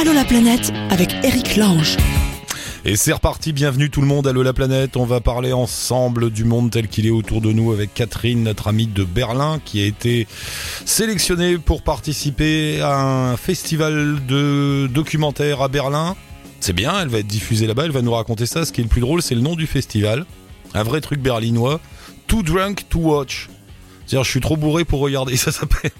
Allô la planète avec Eric Lange. Et c'est reparti, bienvenue tout le monde, Allô la planète. On va parler ensemble du monde tel qu'il est autour de nous avec Catherine, notre amie de Berlin, qui a été sélectionnée pour participer à un festival de documentaires à Berlin. C'est bien, elle va être diffusée là-bas, elle va nous raconter ça. Ce qui est le plus drôle, c'est le nom du festival. Un vrai truc berlinois. Too drunk to watch. C'est-à-dire, je suis trop bourré pour regarder, ça s'appelle.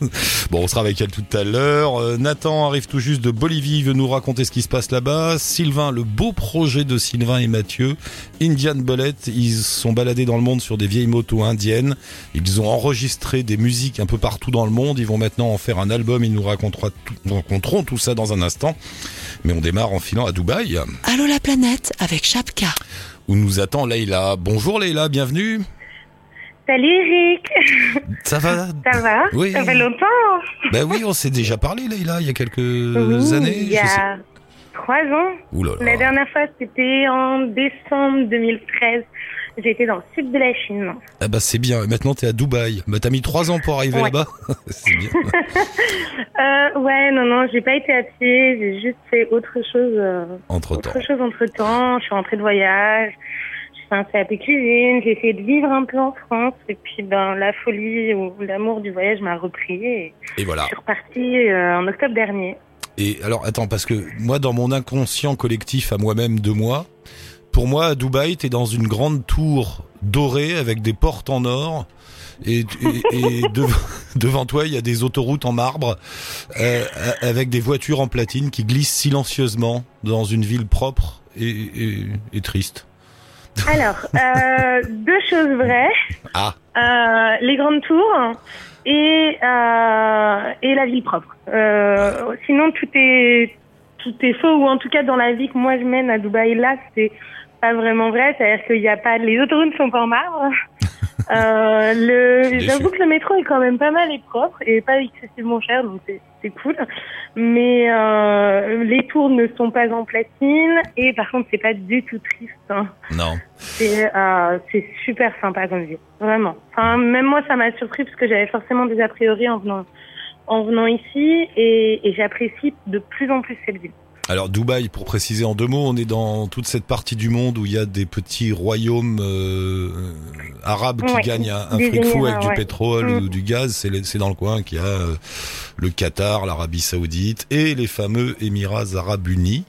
bon, on sera avec elle tout à l'heure. Euh, Nathan arrive tout juste de Bolivie, il veut nous raconter ce qui se passe là-bas. Sylvain, le beau projet de Sylvain et Mathieu. Indian Bullet, ils sont baladés dans le monde sur des vieilles motos indiennes. Ils ont enregistré des musiques un peu partout dans le monde. Ils vont maintenant en faire un album. Ils nous raconteront tout, raconteront tout ça dans un instant. Mais on démarre en filant à Dubaï. Allô la planète avec Chapka. Où nous attend Leïla. Bonjour Leïla, bienvenue. Salut Eric Ça va Ça va Oui. Ça fait longtemps Ben oui, on s'est déjà parlé Leïla, il y a quelques Oui, années. il y a trois ans. Ouh là là. La dernière fois, c'était en décembre 2013. J'étais dans le sud de la Chine. Ah bah c'est bien, Et maintenant t'es à Dubaï. Bah t'as mis trois ans pour arriver Ouais. là-bas. c'est bien. Euh, ouais, non, non, j'ai pas été à pied. J'ai juste fait autre chose. euh, Entre temps. autre chose entre temps. Je suis rentrée de voyage. Un CAP cuisine. J'ai essayé de vivre un peu en France. Et puis, ben, la folie ou l'amour du voyage m'a repris. Et Et voilà. je suis repartie euh, en octobre dernier. Et alors attends, parce que moi dans mon inconscient collectif à moi-même de moi, pour moi à Dubaï t'es dans une grande tour dorée avec des portes en or. Et, et, et dev- devant toi, il y a des autoroutes en marbre euh, avec des voitures en platine qui glissent silencieusement dans une ville propre et triste. Alors, euh, deux choses vraies. Ah, Euh, les grandes tours et, euh, et la ville propre. Euh, sinon, tout est, tout est faux, ou en tout cas dans la vie que moi je mène à Dubaï, là, c'est pas vraiment vrai. C'est-à-dire qu'il y a pas, les autoroutes sont pas en marbre. Euh, le, j'avoue que le métro est quand même pas mal et propre et pas excessivement cher, donc c'est, c'est cool. Mais euh, les tours ne sont pas en platine et par contre c'est pas du tout triste. hein. non. C'est euh, c'est super sympa comme ville, vraiment. Enfin, même moi, ça m'a surpris parce que j'avais forcément des a priori en venant en venant ici et, et j'apprécie de plus en plus cette ville. Alors Dubaï, pour préciser en deux mots, on est dans toute cette partie du monde où il y a des petits royaumes euh, arabes qui Ouais, gagnent un, fric fou avec du pétrole Mm. ou du gaz. C'est dans le coin qu'il y a euh, le Qatar, l'Arabie Saoudite et les fameux Émirats Arabes Unis.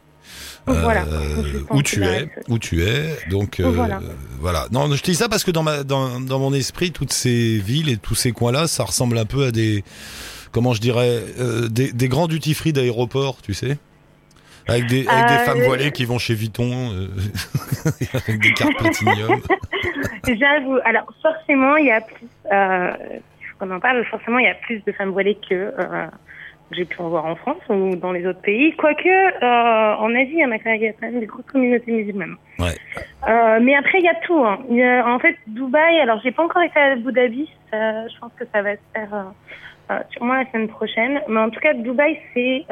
Voilà. Euh, où tu es, où tu es. Donc euh, Voilà. voilà. Non, je te dis ça parce que dans ma dans, dans mon esprit, toutes ces villes et tous ces coins-là, ça ressemble un peu à des comment je dirais euh, des, des grands duty free d'aéroport, tu sais. Avec des, avec des Euh, femmes voilées qui vont chez Vuitton euh, avec des cartes Platinum. J'avoue. Alors forcément, il y a plus. Euh, il faut qu'on en parle. Forcément, il y a plus de femmes voilées que euh, j'ai pu en voir en France ou dans les autres pays. Quoique euh, en Asie, il y a quand même, des grosses communautés musulmanes. Ouais. Mais après, il y a tout. Hein. Il y a- en fait, Dubaï. Alors, j'ai pas encore été à Abu Dhabi. ça- je pense que ça va se faire sûrement la semaine prochaine. Mais en tout cas, Dubaï, c'est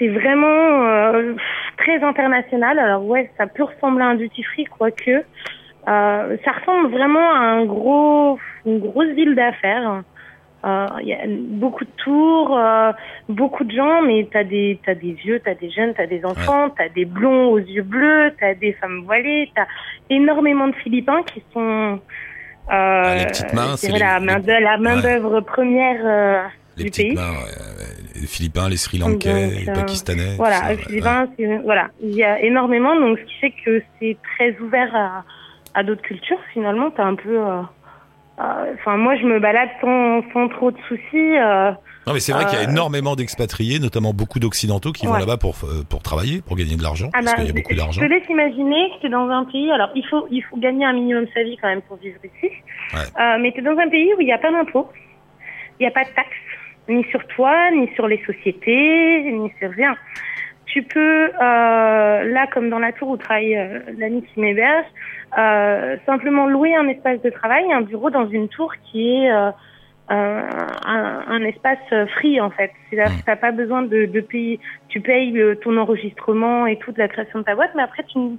c'est vraiment euh, très international. Alors ouais, ça peut ressembler à un duty free, quoique. Euh, ça ressemble vraiment à un gros, une grosse ville d'affaires. Euh, Il y a beaucoup de tours, euh, beaucoup de gens, mais t'as des, t'as des vieux, t'as des jeunes, t'as des enfants, t'as des blonds aux yeux bleus, t'as des femmes voilées, t'as énormément de Philippins qui sont euh, les petites mains, je c'est dirais les- la main de la main ouais. d'œuvre première euh, Les du pays. mains, les Philippins, les Sri Lankais, Donc, les euh, Pakistanais. Voilà, les Philippins, voilà, il y a énormément, donc ce qui fait que c'est très ouvert à, à d'autres cultures. Finalement, t'as un peu, euh, euh, enfin moi je me balade sans, sans trop de soucis. Non, mais c'est vrai qu'il y a énormément d'expatriés, notamment beaucoup d'occidentaux qui vont là-bas pour pour travailler, pour gagner de l'argent, ah parce bah, qu'il y a beaucoup je d'argent. te laisse imaginer que dans un pays, alors il faut il faut gagner un minimum sa vie quand même pour vivre ici, Ouais. Euh, mais t'es dans un pays où il n'y a pas d'impôts, il n'y a pas de taxes, ni sur toi, ni sur les sociétés, ni sur rien. Tu peux, euh, là comme dans la tour où travaille euh, l'ami qui m'héberge, euh, simplement louer un espace de travail, un bureau dans une tour qui est un, un espace free en fait. C'est-à-dire que t'as pas besoin de, de payer. Tu payes ton enregistrement et toute la création de ta boîte, mais après tu tu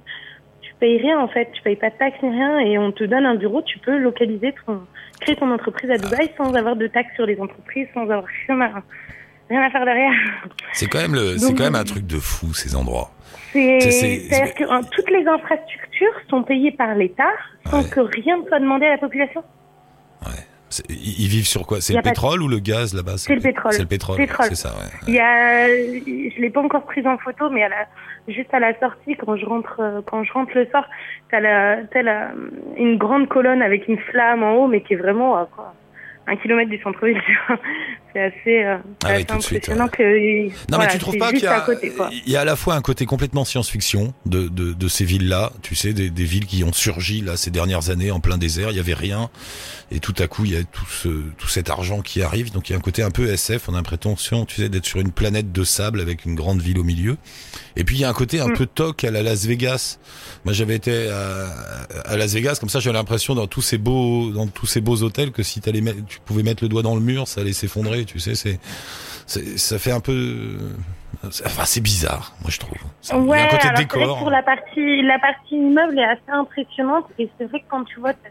payes rien en fait. Tu payes pas de taxes ni rien et on te donne un bureau. Tu peux localiser ton créer ton entreprise à Dubaï sans avoir de taxes sur les entreprises, sans avoir rien à rien à faire derrière. C'est quand même le, c'est quand même un truc de fou ces endroits. C'est, C'est- c'est- c'est-à-dire que hein, toutes les infrastructures sont payées par l'État sans Ouais. que rien ne soit demandé à la population. C'est- Ils vivent sur quoi? C'est le de- pétrole ou le gaz là-bas? C'est le pétrole. C'est le pétrole. C'est ça. Ouais. Il y a, je l'ai pas encore prise en photo, mais à la, juste à la sortie, quand je rentre, euh, quand je rentre le soir, t'as la, t'as la, une grande colonne avec une flamme en haut, mais qui est vraiment à quoi, un kilomètre du centre-ville. C'est assez, euh, Ah oui, assez tout de suite, impressionnant que. Non voilà, mais tu trouves pas qu'il y a, il y a à la fois un côté complètement science-fiction de, de, de ces villes-là, tu sais, des, des villes qui ont surgi là ces dernières années en plein désert, il y avait rien, et tout à coup il y a tout ce tout cet argent qui arrive, donc il y a un côté un peu SF, on a l'impression, tu sais, d'être sur une planète de sable avec une grande ville au milieu, et puis il y a un côté un Mm. peu toc à la Las Vegas. Moi j'avais été à, à Las Vegas, comme ça j'avais l'impression dans tous ces beaux dans tous ces beaux hôtels que si t'allais tu pouvais mettre le doigt dans le mur, ça allait s'effondrer, tu sais, c'est ça fait un peu enfin c'est bizarre moi je trouve Ça- Ouais, un côté alors décor pour la partie, la partie immeuble est assez impressionnante et c'est vrai que quand tu vois, t'as,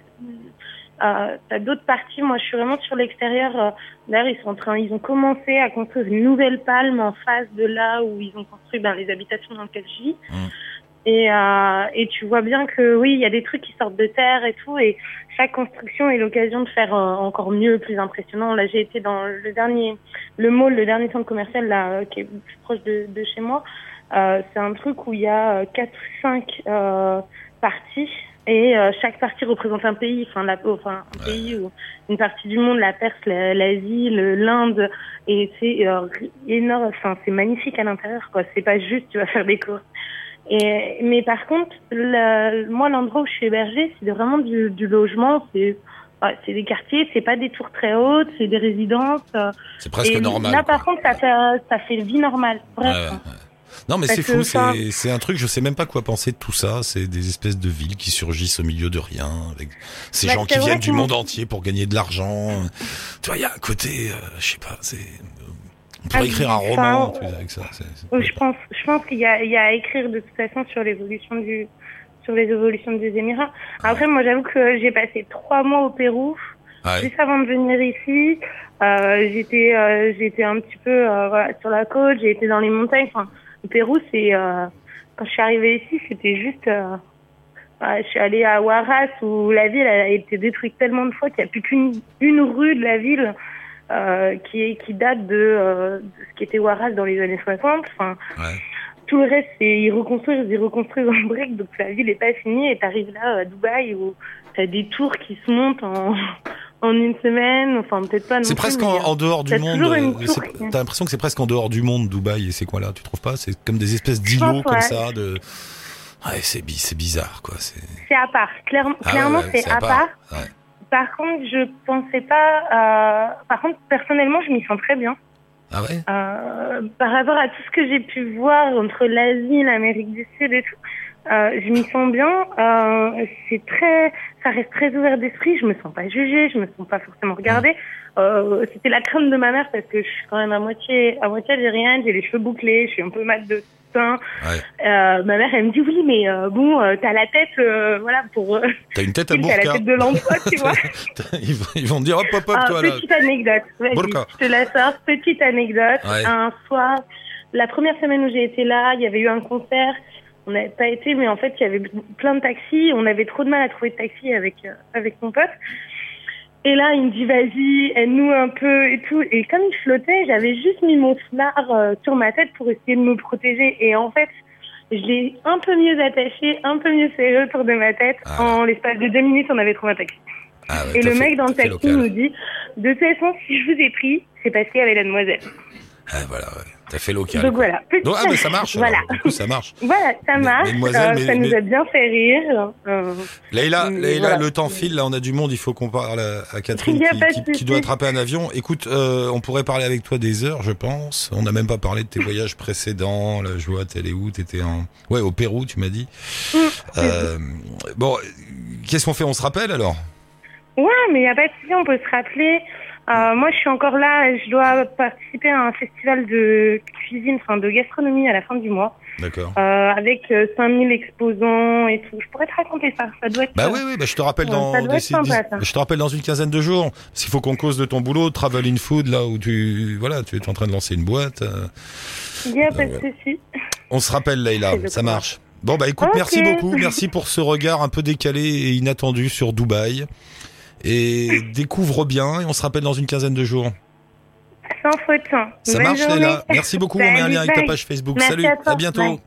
euh, t'as d'autres parties. Moi, je suis vraiment sur l'extérieur. euh, D'ailleurs, ils sont en train, ils ont commencé à construire une nouvelle palme en face de là où ils ont construit ben, les habitations dans lesquelles je vis. Mm. Et, euh, et tu vois bien que oui, il y a des trucs qui sortent de terre et tout, et chaque construction est l'occasion de faire euh, encore mieux, plus impressionnant. Là, j'ai été dans le dernier, le mall, le dernier centre commercial là, euh, qui est plus proche de, de chez moi. Euh, c'est un truc où il y a quatre ou cinq euh, parties et euh, chaque partie représente un pays, enfin, la, enfin un pays ou une partie du monde, la Perse, la- l'Asie, l'Inde, et c'est euh, énorme. Enfin, c'est magnifique à l'intérieur, quoi. C'est pas juste tu vas faire des courses. Et mais par contre, moi l'endroit où je suis hébergée, c'est vraiment du, du logement. C'est ouais, c'est des quartiers, c'est pas des tours très hautes, c'est des résidences. euh, c'est presque et normal Là, quoi. par contre, ça fait ça fait vie normale, Ouais, vraiment. ouais. non mais c'est fou c'est un truc je sais même pas quoi penser de tout ça c'est des espèces de villes qui surgissent au milieu de rien avec ces Bah, gens qui viennent du monde entier pour gagner de l'argent tu vois il y a un côté euh, je sais pas c'est on pourrait Ah, écrire un roman sais, avec ça Je pense, je pense qu'il y a, il y a à écrire de toute façon sur l'évolution du, sur les évolutions des Émirats. Après, moi, j'avoue que j'ai passé trois mois au Pérou, Ouais. juste avant de venir ici. Euh, j'étais, euh, j'étais un petit peu euh, voilà, sur la côte, j'ai été dans les montagnes. Enfin, le Pérou, c'est quand je suis arrivée ici, c'était juste. voilà, je suis allée à Huaraz où la ville elle a été détruite tellement de fois qu'il n'y a plus qu'une une rue de la ville euh, qui date de, euh, de ce qui était Huaraz dans les années 60. Enfin, Ouais. tout le reste, c'est ils reconstruisent, ils reconstruisent en briques, donc la ville est pas finie. Et t'arrives là à Dubaï où t'as des tours qui se montent en, en une semaine, enfin peut-être pas. C'est presque en, en dehors du monde. euh, T'as l'impression que c'est presque en dehors du monde, Dubaï, et c'est quoi là Tu trouves pas? C'est comme des espèces d'îlots comme ouais. ça. De... Ouais, c'est bi- c'est bizarre, quoi. C'est à part. Clairement, Ah clairement c'est à part. Par contre, je pensais pas. Euh... Par contre, personnellement, je m'y sens très bien. Ah ouais? Euh, par rapport à tout ce que j'ai pu voir entre l'Asie, l'Amérique du Sud et tout, euh, je m'y sens bien. Euh, c'est très, ça reste très ouvert d'esprit. Je me sens pas jugée, je me sens pas forcément regardée. C'était la crainte de ma mère parce que je suis quand même à moitié, à moitié algérienne. J'ai les cheveux bouclés, je suis un peu mat de Ouais. Euh, ma mère, elle me dit oui, mais euh, bon, euh, t'as la tête, voilà, pour. T'as une tête à t'as la tête de l'emploi, tu vois. ils, vont, te dire hop hop hop, Ah, toi là. petite anecdote. Je te la sors. Petite anecdote. Ouais. Un soir, la première semaine où j'ai été là, il y avait eu un concert. On n'avait pas été, mais en fait, il y avait plein de taxis. On avait trop de mal à trouver de taxi avec avec mon pote. Et là, il me dit vas-y, aide-nous un peu et tout. Et comme il flottait, j'avais juste mis mon foulard euh, sur ma tête pour essayer de me protéger. Et en fait, je l'ai un peu mieux attaché, un peu mieux serré autour de ma tête. Ah. En l'espace de deux minutes, on avait trouvé un taxi. Ah ouais, Et le fait- mec dans le taxi nous dit De toute façon, si je vous ai pris, c'est parce qu'il y avait la demoiselle. Ah, voilà, ouais. T'as fait local. Donc quoi. voilà. Donc, ah, mais ça marche. Voilà. alors. Du coup, ça marche. Voilà, ça marche. euh, mais- ça nous mais- a bien fait rire. euh, Leïla, voilà. le temps file, là on a du monde, il faut qu'on parle à, à Catherine qui, qui- qui doit attraper un avion. Écoute, euh, on pourrait parler avec toi des heures, je pense. On n'a même pas parlé de tes voyages précédents. Là, je vois, t'es où? T'étais en... Ouais, au Pérou, tu m'as dit. Mm. Euh, bon, qu'est-ce qu'on fait? On se rappelle alors? Ouais, mais il n'y a pas de souci, on peut se rappeler. Euh, moi, je suis encore là. Je dois participer à un festival de cuisine, enfin de gastronomie à la fin du mois, D'accord. euh, avec euh, 5000 exposants et tout. Je pourrais te raconter ça. Ça doit être. Bah euh, oui, oui, bah je te rappelle Ouais, dans, ça doit être d'ici- sympa, je te rappelle dans une quinzaine de jours, parce qu'il faut qu'on cause de ton boulot, Travel in Food, là où tu, voilà, tu es en train de lancer une boîte. euh, Il y a pas de souci. On se rappelle, Leïla, ça marche. Bon, bah écoute, merci beaucoup. Merci pour ce regard un peu décalé et inattendu sur Dubaï. Et découvre bien, et on se rappelle dans une quinzaine de jours. Sans faute. Ça Bonne marche. Leïla. Merci beaucoup. on met un lien avec ta page Facebook. Merci Salut, à toi. bientôt. Bye.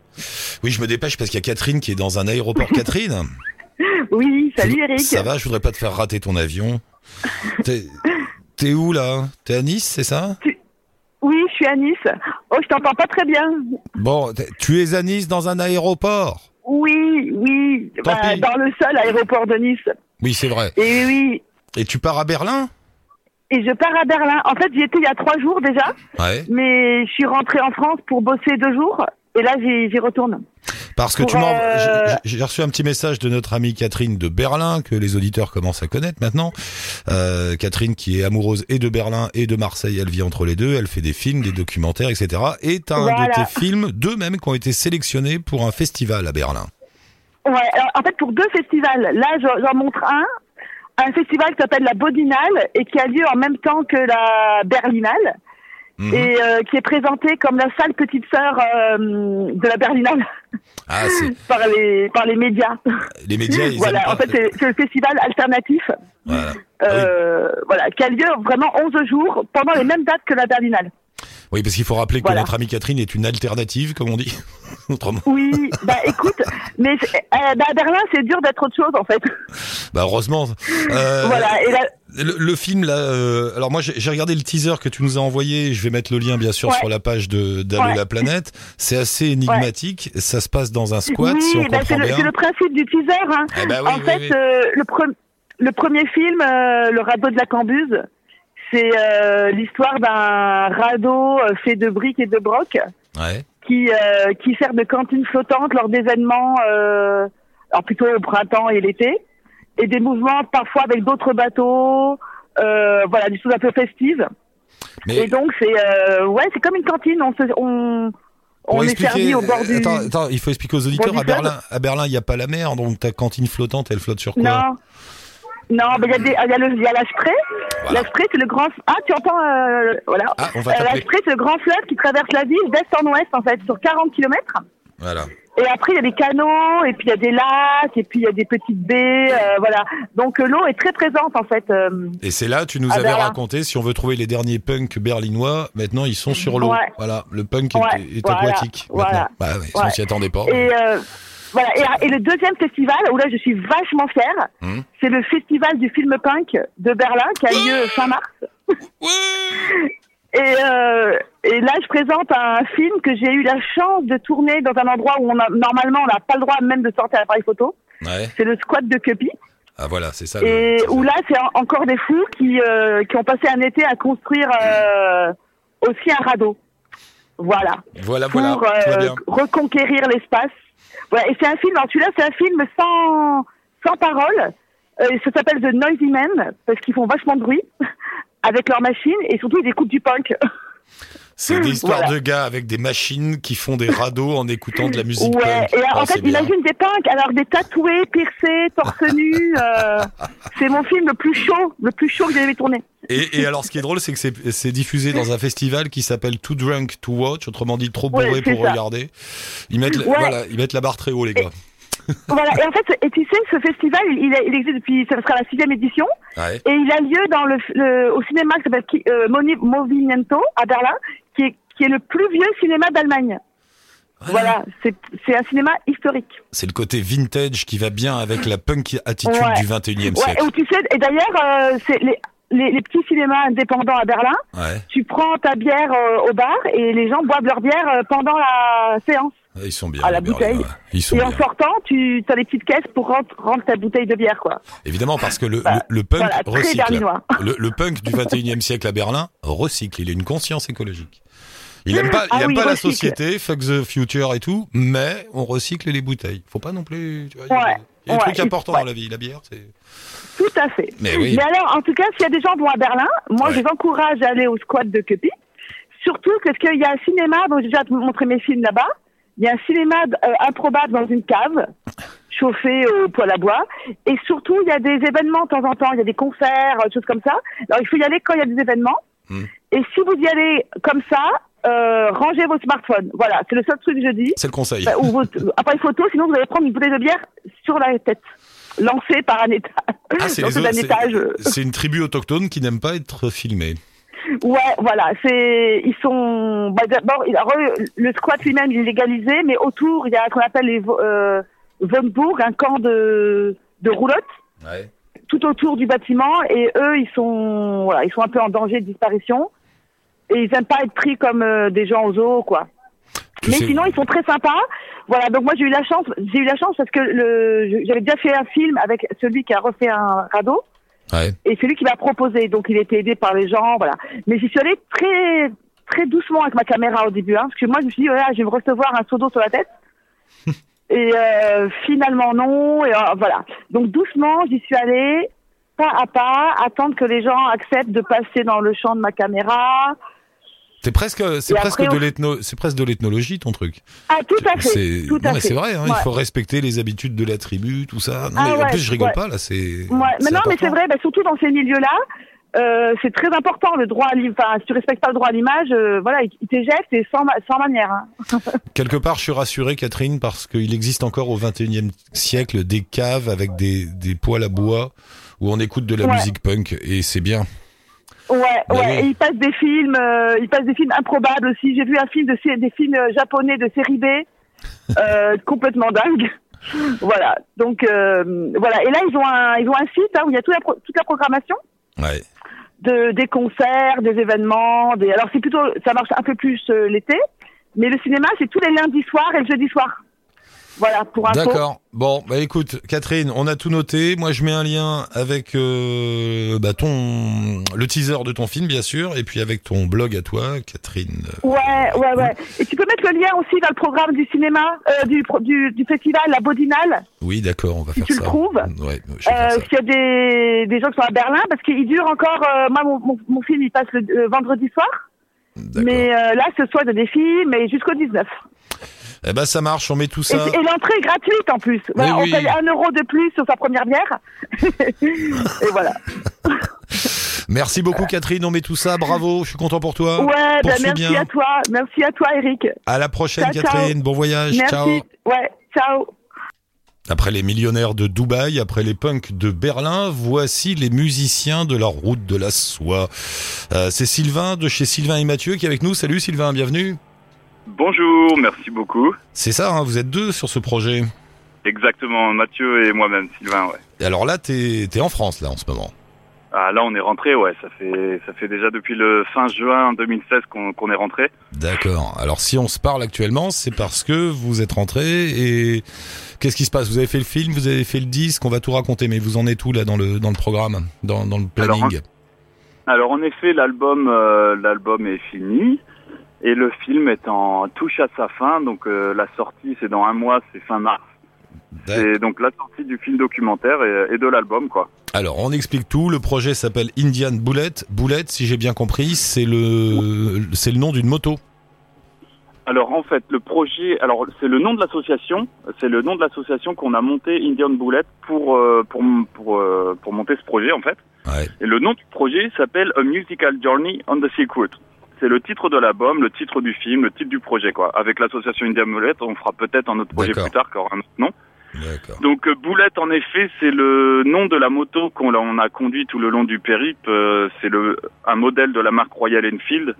Oui, je me dépêche parce qu'il y a Catherine qui est dans un aéroport. Catherine, Oui, salut Eric. ça va Je voudrais pas te faire rater ton avion. T'es où là? T'es à Nice, c'est ça? Oui, je suis à Nice. Oh, je t'entends pas très bien. Bon, tu es à Nice dans un aéroport? Oui, oui, bah, dans le seul aéroport de Nice. Oui, c'est vrai. Et oui, Et tu pars à Berlin? Et je pars à Berlin. En fait, j'y étais il y a trois jours déjà, Ouais. mais je suis rentrée en France pour bosser deux jours. Et là, j'y retourne. Parce que Pour, tu m'en, euh, j'ai- reçu un petit message de notre amie Catherine de Berlin que les auditeurs commencent à connaître maintenant. Euh, Catherine qui est amoureuse et de Berlin et de Marseille, elle vit entre les deux, elle fait des films, des documentaires, etc. Et t'as un de tes films, deux même, qui ont été sélectionnés pour un festival à Berlin. Ouais, alors, en fait, pour deux festivals. Là, j'en montre un. Un festival qui s'appelle la Bodinale et qui a lieu en même temps que la Berlinale. Mhm. Et euh, qui est présenté comme la sale petite sœur euh, de la Berlinale Ah, par les par les médias. les médias. Ils voilà, en pas- fait, c'est c'est le festival alternatif, Voilà. Ah euh, voilà, qui a lieu vraiment 11 jours pendant les mêmes dates que la Berlinale. Oui, parce qu'il faut rappeler que notre amie Catherine est une alternative, comme on dit. Autrement. Oui, bah écoute, mais euh, bah, à Berlin, c'est dur d'être autre chose en fait. Bah heureusement. Euh, voilà, et là, Le, le film là, euh, alors moi j'ai regardé le teaser que tu nous as envoyé. Je vais mettre le lien bien sûr Ouais. sur la page de d'Allo Ouais. la planète. C'est assez énigmatique. Ça se passe dans un squat, oui, si on bah, c'est le, bien. c'est le principe du teaser. Hein. Eh ben oui, en oui, fait, euh, le, pre- le premier film, euh, Le radeau de la Cambuse, c'est euh, l'histoire d'un radeau euh, fait de briques et de brocs Ouais. qui, euh, qui sert de cantine flottante lors d'événements, euh, alors plutôt au printemps et l'été, et des mouvements parfois avec d'autres bateaux, voilà, des choses un peu festives. Mais Et donc c'est ouais, c'est comme une cantine. On se, on, on est expliquer, servi au bord du. attends, attends, il faut expliquer aux auditeurs. À. Berlin, à Berlin, il y a pas la mer, donc ta cantine flottante, elle flotte sur quoi? Non. Non, il y a des, il y y a la. Voilà. La c'est le grand. Ah, tu entends, euh, voilà. Ah, on va Euh, la c'est le grand fleuve qui traverse la ville d'est en ouest, en fait, sur 40 kilomètres. Voilà. Et après, il y a des canaux, et puis il y a des lacs, et puis il y a des petites baies, euh, voilà. Donc l'eau est très présente, en fait. Et c'est là, tu nous À avais Berlin. raconté, si on veut trouver les derniers punks berlinois, maintenant ils sont sur l'eau. Ouais. Voilà, le punk est, Ouais, est voilà, aquatique. voilà. Bah, ouais, on s'y attendait pas. Et voilà. Et, et le deuxième festival, où là je suis vachement fière, Hmm. c'est le festival du film punk de Berlin qui a lieu fin mars. Et, euh, et là, je présente un film que j'ai eu la chance de tourner dans un endroit où on a, normalement on n'a pas le droit même de sortir l'appareil photo. Ouais. C'est le squat de Cuppy. Ah voilà, c'est ça. le- Et où là, c'est en- encore des fous qui, euh, qui ont passé un été à construire euh, aussi un radeau. Voilà. Voilà, Pour voilà, euh, reconquérir l'espace. Voilà. Et c'est un film, alors celui-là, c'est un film sans, sans parole. Euh, ça s'appelle The Noisy Men, parce qu'ils font vachement de bruit avec leurs machines, et surtout ils écoutent du punk. C'est des histoires Voilà. de gars avec des machines qui font des radeaux en écoutant de la musique Ouais, punk. et Oh, en fait, imagine des punks, alors des tatoués, piercés, torse nu. euh, c'est mon film le plus chaud, le plus chaud que j'ai jamais tourné. Et, et alors, ce qui est drôle, c'est que c'est- diffusé dans un festival qui s'appelle Too Drunk to Watch, autrement dit trop bourré pour ça. regarder. Ils mettent, Ouais. voilà, ils mettent la barre très haut, les gars. Voilà, et en fait, et tu sais, ce festival, il, il existe depuis, ça sera la sixième édition, Ouais. et il a lieu dans le, le- au cinéma qui s'appelle euh, Movimento à Berlin, qui est, qui est le plus vieux cinéma d'Allemagne. Voilà, c'est c'est un cinéma historique. C'est le côté vintage qui va bien avec la punk attitude Ouais. du 21e Ouais, siècle. et tu sais, et d'ailleurs, euh, c'est les, les, les petits cinémas indépendants à Berlin, Ouais. tu prends ta bière euh, au bar et les gens boivent leur bière euh, pendant la séance. Ils sont bien. À la bouteille. Ils sont Et bien. en sortant, tu as les petites caisses pour rendre, rendre ta bouteille de bière, quoi. Évidemment, parce que le, le, le punk Voilà, recycle. Le, le punk du 21e siècle à Berlin recycle. Il a une conscience écologique. Il aime pas, il Ah aime oui, pas la recycle. société, fuck the future et tout, mais on recycle les bouteilles. Faut pas non plus. Tu vois, il y a- Ouais. Il y a des Ouais, trucs importants ouais. dans la vie, la bière, c'est... Tout à fait. Mais oui. alors, en tout cas, s'il y a des gens vont à Berlin, moi, je les encourage à aller au squat de Kepi. Surtout parce qu'il y a un cinéma, donc j'ai déjà montré mes films là-bas. Il y a un cinéma euh, improbable dans une cave, chauffé au poêle à bois. Et surtout, il y a des événements de temps en temps. Il y a des concerts, euh, choses comme ça. Alors, il faut y aller quand il y a des événements. Hmm. Et si vous y allez comme ça, euh, rangez vos smartphones. Voilà, c'est le seul truc que je dis. C'est le conseil. Enfin, ou votre appareil photo, sinon vous allez prendre une bouteille de bière sur la tête, lancée par un étage. Ah, c'est étage. c'est- une tribu autochtone qui n'aime pas être filmée. Ouais, voilà, c'est ils sont bah, d'abord le squat lui-même il est légalisé, mais autour il y a ce qu'on appelle les euh, Vonburg, un camp de de roulotte Ouais. tout autour du bâtiment et eux ils sont voilà ils sont un peu en danger de disparition et ils aiment pas être pris comme euh, des gens aux zoo quoi. Tu Mais sais- sinon, ils sont très sympas. Voilà, donc moi j'ai eu la chance, j'ai eu la chance parce que le, j'avais déjà fait un film avec celui qui a refait un radeau Ouais. et celui qui m'a proposé. Donc il était aidé par les gens, voilà. Mais j'y suis allée très très doucement avec ma caméra au début, hein, parce que moi je me suis dit, voilà, je vais me recevoir un seau d'eau sur la tête. et euh, finalement non, et euh, voilà. Donc doucement, j'y suis allée pas à pas, attendre que les gens acceptent de passer dans le champ de ma caméra. C'est presque, c'est presque de on- l'ethno, c'est presque de l'ethnologie ton truc. Ah tout à fait, C'est, tout non, à mais c'est vrai, hein, Ouais. il faut respecter les habitudes de la tribu, tout ça. Non, Ah mais en ouais, plus, je rigole ouais. pas là, c'est. Ouais, mais non, mais c'est vrai, bah, surtout dans ces milieux-là, euh, c'est très important le droit à l'image. Enfin, si tu respectes pas le droit à l'image, euh, voilà, il t'éjecte et sans, ma- sans manière. Hein. Quelque part, je suis rassuré, Catherine, parce qu'il existe encore au 21e siècle des caves avec des, des poêles à bois où on écoute de la Ouais. musique punk et c'est bien. Ouais, Bah ouais. oui. Et il passe des films, euh, il passe des films improbables aussi. J'ai vu un film de des films euh, japonais de série B, euh, complètement dingue. Voilà. Donc euh, voilà. Et là, ils ont un, ils ont un site hein, où il y a toute la, pro- toute la programmation. Ouais. de des concerts, des événements, des alors c'est plutôt ça marche un peu plus euh, l'été, mais le cinéma c'est tous les lundis soirs et le jeudi soir. Voilà pour info. D'accord. Bon, bah écoute, Catherine, on a tout noté. Moi, je mets un lien avec euh, bah, ton le teaser de ton film, bien sûr, et puis avec ton blog à toi, Catherine. Ouais, ouais, ouais. Et tu peux mettre le lien aussi dans le programme du cinéma, euh, du, du du festival La Bodinale, Oui, d'accord, on va Si faire tu ça. le trouves, Ouais, je vais faire euh, ça. s'il y a des des gens qui sont à Berlin, parce qu'il dure encore. euh, moi, mon, mon, mon film il passe le euh, vendredi soir, D'accord. mais euh, là ce soir il y a des films et jusqu'au 19. Eh ben, ça marche. On met tout ça. et l'entrée est gratuite en plus. Voilà, on paye un euro de plus sur sa première bière. et voilà. Merci beaucoup, Catherine. On met tout ça. Bravo. Je suis content pour toi. Ouais, ben merci bien. à toi. Merci à toi, Eric. À la prochaine, Ciao, Catherine. Bon voyage. Merci. Ciao. Ouais, ciao. Après les millionnaires de Dubaï, après les punks de Berlin, voici les musiciens de la route de la soie. Euh, c'est Sylvain de chez Sylvain et Mathieu qui est avec nous. Salut Sylvain, bienvenue. Bonjour, merci beaucoup. C'est ça, hein, vous êtes deux sur ce projet. Exactement, Mathieu et moi-même, Sylvain, ouais. Et alors là, t'es es en France là en ce moment. Ah, là, on est rentré, ouais. Ça fait, ça fait déjà depuis le fin juin 2016 qu'on est rentré. D'accord. Alors si on se parle actuellement, c'est parce que vous êtes rentré et qu'est-ce qui se passe? Vous avez fait le film, vous avez fait le disque, on va tout raconter, mais vous en êtes où là dans le dans le programme, dans, dans le planning? Alors, en effet, l'album, euh, l'album est fini et le film est en touche à sa fin. Donc, euh, la sortie, c'est dans un mois, c'est fin mars. C'est donc la sortie du film documentaire et, et de l'album, quoi. Alors, on explique tout. Le projet s'appelle Indian Bullet. Bullet, si j'ai bien compris, c'est le c'est le nom d'une moto. Alors en fait, le projet, alors c'est le nom de l'association, c'est le nom de l'association qu'on a monté Indian Bullet pour euh, pour pour euh, pour monter ce projet en fait. Ouais. Et le nom du projet s'appelle A Musical Journey on the Silk. C'est le titre de l'album, le titre du film, le titre du projet quoi. Avec l'association Indian Bullet, on fera peut-être un autre projet plus tard qui aura un autre nom. Donc euh, Boulette, en effet, c'est le nom de la moto qu'on on a conduit tout le long du périple. Euh, c'est le un modèle de la marque Royal Enfield,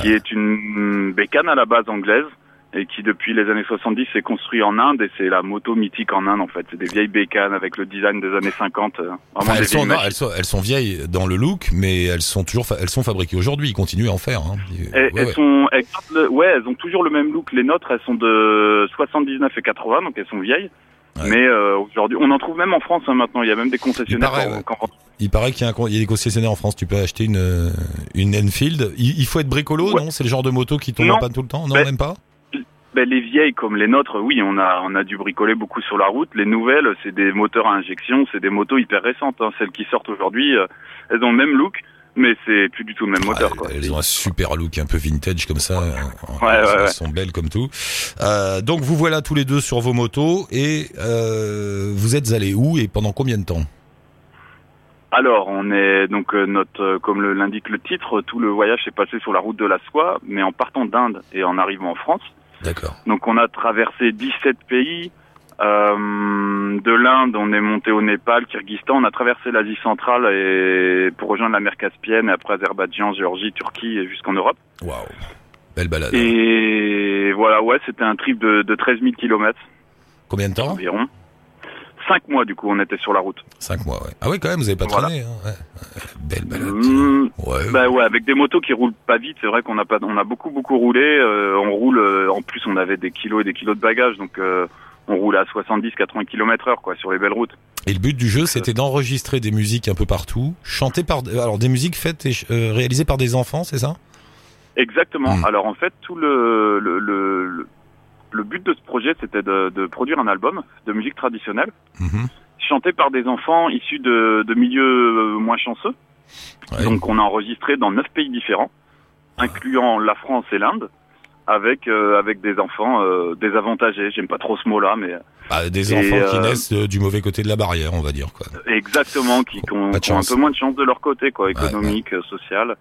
qui est une bécane à la base anglaise et qui depuis les années 70 s'est construit en Inde et c'est la moto mythique en Inde en fait. C'est des vieilles bécanes avec le design des années 50. euh, Enfin, elles, sont, non, elles, sont, elles sont vieilles dans le look, mais elles sont toujours elles sont fabriquées aujourd'hui. Ils continuent à en faire. Hein. Et- Ouais, elles ouais. sont, elles gardent le- ouais, elles ont toujours le même look. Les nôtres, elles sont de 79 et 80, donc elles sont vieilles. Ouais. Mais euh, aujourd'hui, on en trouve même en France hein, maintenant. Il y a même des concessionnaires. paraît, quand- Il paraît qu'il y, a il y des concessionnaires en France. Tu peux acheter une euh, une Enfield. Il, il faut être bricolo, non? C'est le genre de moto qui tombe en panne tout le temps? Non, même pas? Ben, les vieilles comme les nôtres, oui, on a on a dû bricoler beaucoup sur la route. Les nouvelles, c'est des moteurs à injection, c'est des motos hyper récentes. hein. Celles qui sortent aujourd'hui, euh, elles ont le même look, mais c'est plus du tout le même moteur. Quoi. elles ont un super look un peu vintage comme ça. Ouais, elles, ouais, elles ouais. sont belles comme tout. Euh, donc vous voilà tous les deux sur vos motos et euh, vous êtes allés où et pendant combien de temps? Alors, on est donc euh, notre, euh, comme le- l'indique le titre, tout le voyage s'est passé sur la route de la soie, mais en partant d'Inde et en arrivant en France. D'accord. Donc, on a traversé 17 pays. Euh, de l'Inde, on est monté au Népal, Kyrgyzstan, on a traversé l'Asie centrale et pour rejoindre la mer Caspienne, et après Azerbaïdjan, Géorgie, Turquie et jusqu'en Europe. Waouh. Belle balade. Et voilà, ouais, c'était un trip de, de 13 000 kilomètres Combien de temps? Environ. Cinq mois, du coup, on était sur la route. Cinq mois, ouais. Ah ouais, quand même, vous avez pas Voilà. traîné. Hein. ouais. Belle balade. Mmh, Ouais. Bah ouais, avec des motos qui roulent pas vite, c'est vrai qu'on a pas, on a beaucoup beaucoup roulé. euh, on roule, euh, en plus on avait des kilos et des kilos de bagages, donc euh, on roule à 70-80 km heure quoi sur les belles routes. Et le but du jeu, c'était d'enregistrer des musiques un peu partout, chantées par, alors des musiques faites et réalisées par des enfants, c'est ça? Exactement. Mm. Alors en fait, tout le le, le, le- le but de ce projet, c'était de, de produire un album de musique traditionnelle Mhm. chanté par des enfants issus de, de milieux euh, moins chanceux. Ouais. Donc on a enregistré dans neuf pays différents, incluant la France et l'Inde, avec euh, avec des enfants euh, désavantagés. J'aime pas trop ce mot-là, mais Bah, des Et, enfants qui euh, naissent euh, du mauvais côté de la barrière, on va dire quoi. exactement, qui, ont, qui ont un peu moins de chance de leur côté, quoi, économique, euh, social.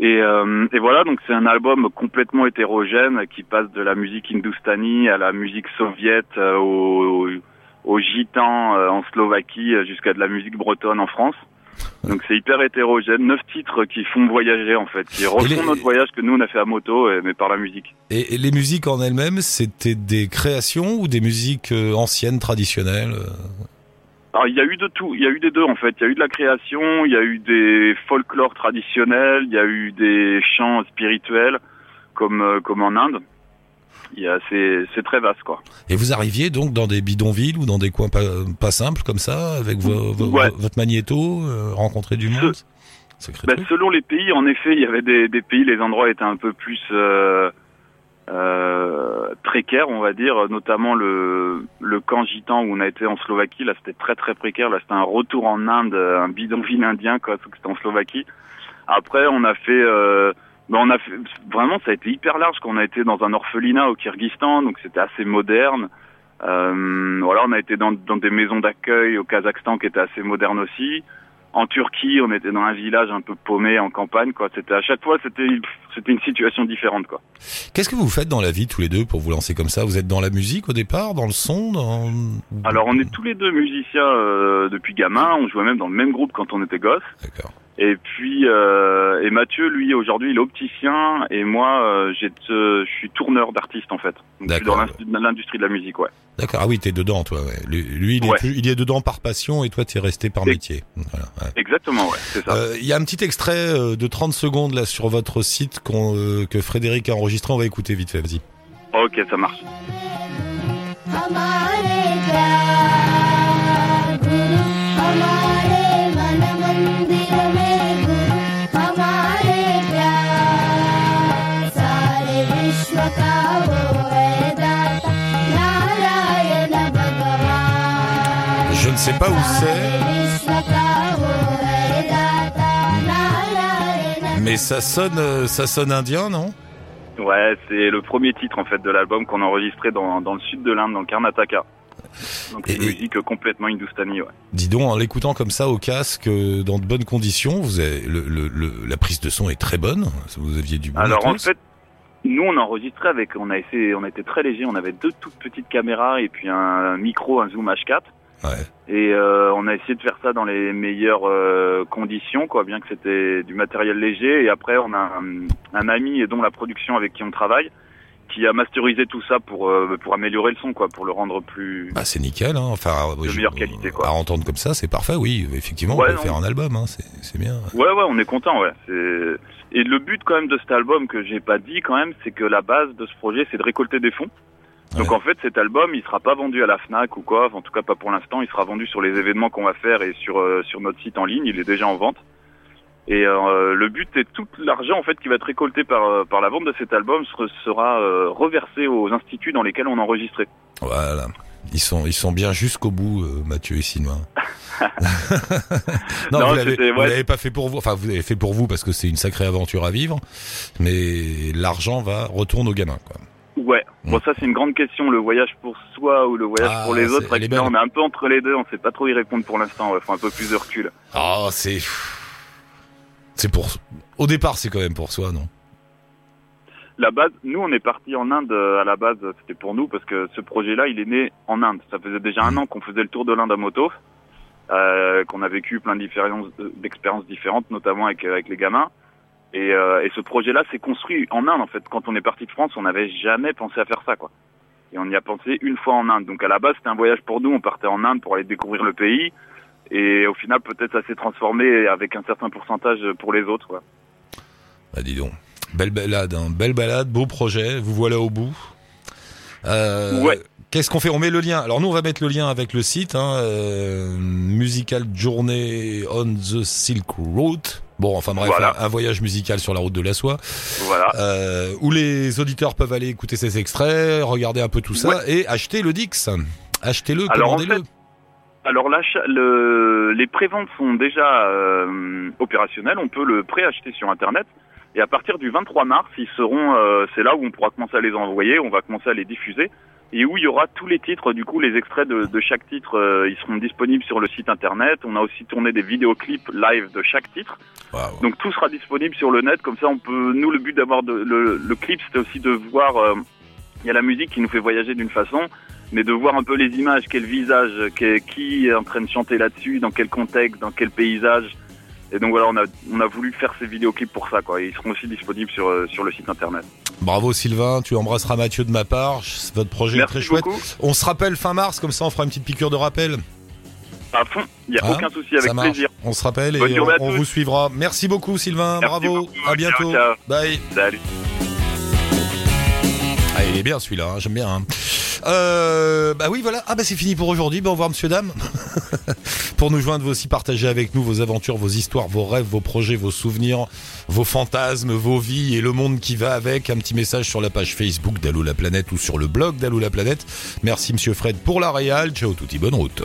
Et, euh, et voilà, donc c'est un album complètement hétérogène qui passe de la musique hindoustanie à la musique soviète, euh, au, au gitan euh, en Slovaquie, jusqu'à de la musique bretonne en France. Donc c'est hyper hétérogène, neuf titres qui font voyager en fait, qui refont les- notre voyage que nous on a fait à moto, mais par la musique. Et, et les musiques en elles-mêmes, c'était des créations ou des musiques euh, anciennes, traditionnelles euh Alors il y a eu de tout, il y a eu des deux en fait. Il y a eu de la création, il y a eu des folklores traditionnels, il y a eu des chants spirituels comme euh, comme en Inde. Il y a c'est c'est très vaste quoi. Et vous arriviez donc dans des bidonvilles ou dans des coins pas, pas simples comme ça, avec Ouais. votre magnéto, euh, rencontrer du monde? Ben, selon les pays, en effet, il y avait des, des pays, les endroits étaient un peu plus euh, euh, précaires, on va dire, notamment le, le camp gitan où on a été en Slovaquie. Là, c'était très très précaire. Là, c'était un retour en Inde, un bidonville indien, quoi, c'était en Slovaquie. Après, on a fait, euh, ben, on a fait, vraiment, ça a été hyper large. Quand on a été dans un orphelinat au Kyrgyzstan, donc c'était assez moderne. Euh, voilà, on a été dans, dans des maisons d'accueil au Kazakhstan qui étaient assez modernes aussi. En Turquie, on était dans un village un peu paumé en campagne, quoi. C'était à chaque fois, c'était c'était une situation différente, quoi. Qu'est-ce que vous faites dans la vie tous les deux pour vous lancer comme ça? Vous êtes dans la musique au départ, dans le son dans... Alors, on est tous les deux musiciens euh, depuis gamin. On jouait même dans le même groupe quand on était gosse. D'accord. Et puis, euh, et Mathieu, lui, aujourd'hui, il est opticien, et moi, euh, j'ai, je suis tourneur d'artiste en fait. Donc, je suis dans D'accord. dans l'industrie de la musique, ouais. D'accord. Ah oui, t'es dedans, toi. Ouais. Lui, lui, il, est plus- il est dedans par passion et toi, t'es resté par métier. Voilà, ouais. Exactement, ouais, c'est ça. Euh, Il y a un petit extrait euh, de 30 secondes là sur votre site qu'on, euh, que Frédéric a enregistré. On va écouter vite fait. Vas-y. Ok, ça marche. sais pas où c'est. Mais ça sonne, euh, ça sonne indien, non? Ouais, c'est le premier titre en fait de l'album qu'on a enregistré dans, dans le sud de l'Inde, dans Karnataka. Donc une musique complètement hindoustanie, ouais. Dis donc, en l'écoutant comme ça au casque, euh, dans de bonnes conditions, vous la prise de son est très bonne. Vous aviez du bon. Alors en fait, nous on enregistrait avec, on a essayé, on était très léger, on avait deux toutes petites caméras et puis un micro, un zoom H4. Ouais. Et euh, on a essayé de faire ça dans les meilleures euh, conditions, quoi, bien que c'était du matériel léger. Et après, on a un, un ami et dont la production avec qui on travaille, qui a masterisé tout ça pour euh, pour améliorer le son, quoi, pour le rendre plus. Bah, c'est nickel, hein. Enfin, De je- meilleure qualité, quoi. À entendre comme ça, c'est parfait, oui. Effectivement, Ouais, on peut faire un album, hein. C'est, bien. Ouais, ouais, on est content, ouais. Et le but quand même de cet album que j'ai pas dit quand même, c'est que la base de ce projet, c'est de récolter des fonds. Donc Ouais. en fait, cet album, il sera pas vendu à la Fnac ou quoi. En tout cas, pas pour l'instant. Il sera vendu sur les événements qu'on va faire et sur euh, sur notre site en ligne. Il est déjà en vente. Et euh, le but est tout l'argent en fait qui va être récolté par euh, par la vente de cet album ser- sera euh, reversé aux instituts dans lesquels on enregistrait. Voilà. Ils sont, ils sont bien jusqu'au bout, Mathieu et Sylvain. non, Non, vous ouais. l'avez pas fait pour vous. Enfin, vous l'avez fait pour vous parce que c'est une sacrée aventure à vivre. Mais l'argent va retourne aux gamins, quoi. Ouais. Bon ça c'est une grande question le voyage pour soi ou le voyage Ah, pour les autres. est on est un peu entre les deux. On sait pas trop y répondre pour l'instant. Il faut un peu plus de recul. Oh, c'est, c'est pour. Au départ, c'est quand même pour soi, non? La base, nous on est parti en Inde euh, à la base. C'était pour nous parce que ce projet-là il est né en Inde. Ça faisait déjà un an qu'on faisait le tour de l'Inde à moto. euh, qu'on a vécu plein différences- d'expériences différentes, notamment avec, avec les gamins. Et, euh, et ce projet-là s'est construit en Inde, en fait. Quand on est parti de France, on n'avait jamais pensé à faire ça, quoi. Et on y a pensé une fois en Inde. Donc à la base, c'était un voyage pour nous. On partait en Inde pour aller découvrir le pays. Et au final, peut-être ça s'est transformé avec un certain pourcentage pour les autres, quoi. Bah, dis donc. Belle balade, hein. Belle balade, beau projet. Vous voilà au bout. Euh, Ouais. Qu'est-ce qu'on fait? On met le lien. Alors nous, on va mettre le lien avec le site, hein, euh, Musical Journey on the Silk Road. Bon, enfin bref, Voilà. un, un voyage musical sur la route de la soie, Voilà. euh, où les auditeurs peuvent aller écouter ces extraits, regarder un peu tout ça et acheter le Dix. Achetez-le, en commandez-le. Alors l'achat, le, les préventes sont déjà euh, opérationnelles. On peut le préacheter sur Internet. Et à partir du 23 mars, ils seront. euh, c'est là où on pourra commencer à les envoyer. On va commencer à les diffuser et où il y aura tous les titres. Du coup, les extraits de, de chaque titre, euh, ils seront disponibles sur le site Internet. On a aussi tourné des vidéoclips live de chaque titre. Donc tout sera disponible sur le net. Comme ça, on peut. Nous, le but d'avoir le, le clip, c'était aussi de voir. euh, Il y a la musique qui nous fait voyager d'une façon, mais de voir un peu les images, quel visage, qui est en train de chanter là-dessus, dans quel contexte, dans quel paysage. Et donc voilà, on a on a voulu faire ces vidéoclips pour ça, quoi. Et ils seront aussi disponibles sur euh, sur le site internet. Bravo Sylvain, tu embrasseras Mathieu de ma part. Votre projet est très chouette. On se rappelle fin mars, comme ça on fera une petite piqûre de rappel. À fond, il y a Hein aucun souci, avec plaisir. On se rappelle Bonne et on, vous suivra. Merci beaucoup Sylvain, Merci bravo, beaucoup. à bientôt. Ciao, ciao. Bye. Salut. Ah, il est bien celui-là, hein, j'aime bien. hein. Euh, bah oui, voilà. Ah bah c'est fini pour aujourd'hui. Bah, au revoir, monsieur, dame. pour nous joindre, vous aussi partager avec nous vos aventures, vos histoires, vos rêves, vos projets, vos souvenirs, vos fantasmes, vos vies et le monde qui va avec. Un petit message sur la page Facebook d'Allo la planète ou sur le blog d'Allo la planète. Merci, monsieur Fred, pour la réal. Ciao, touti, bonne route.